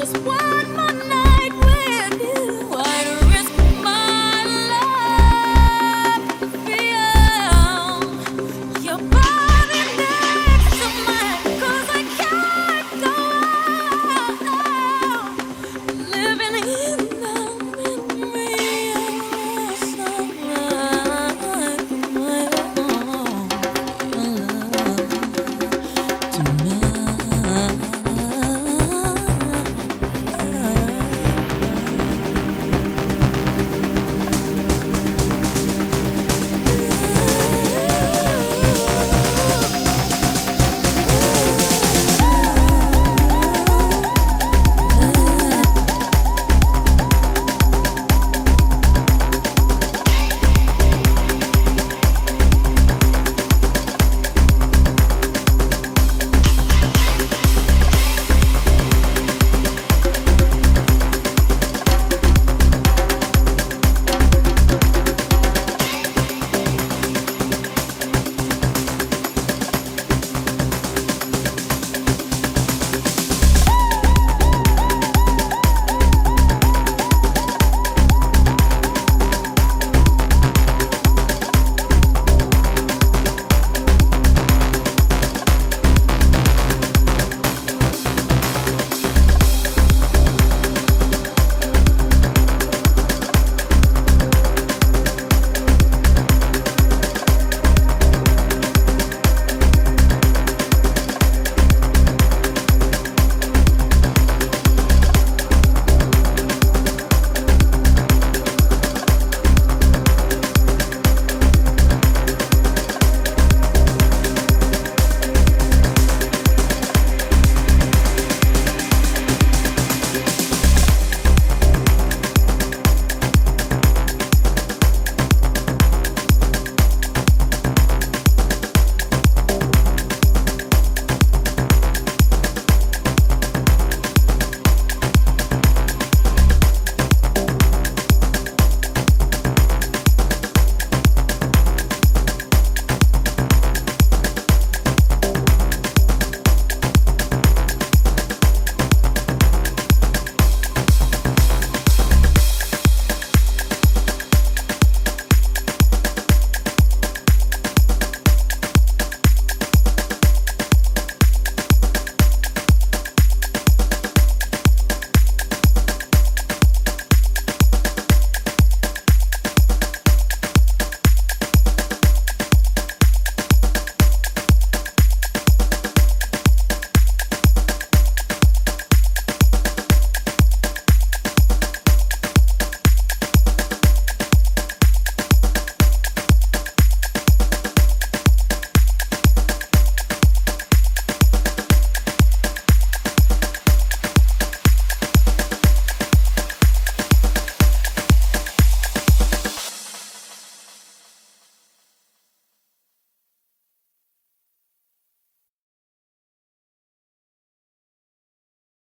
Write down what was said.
just one.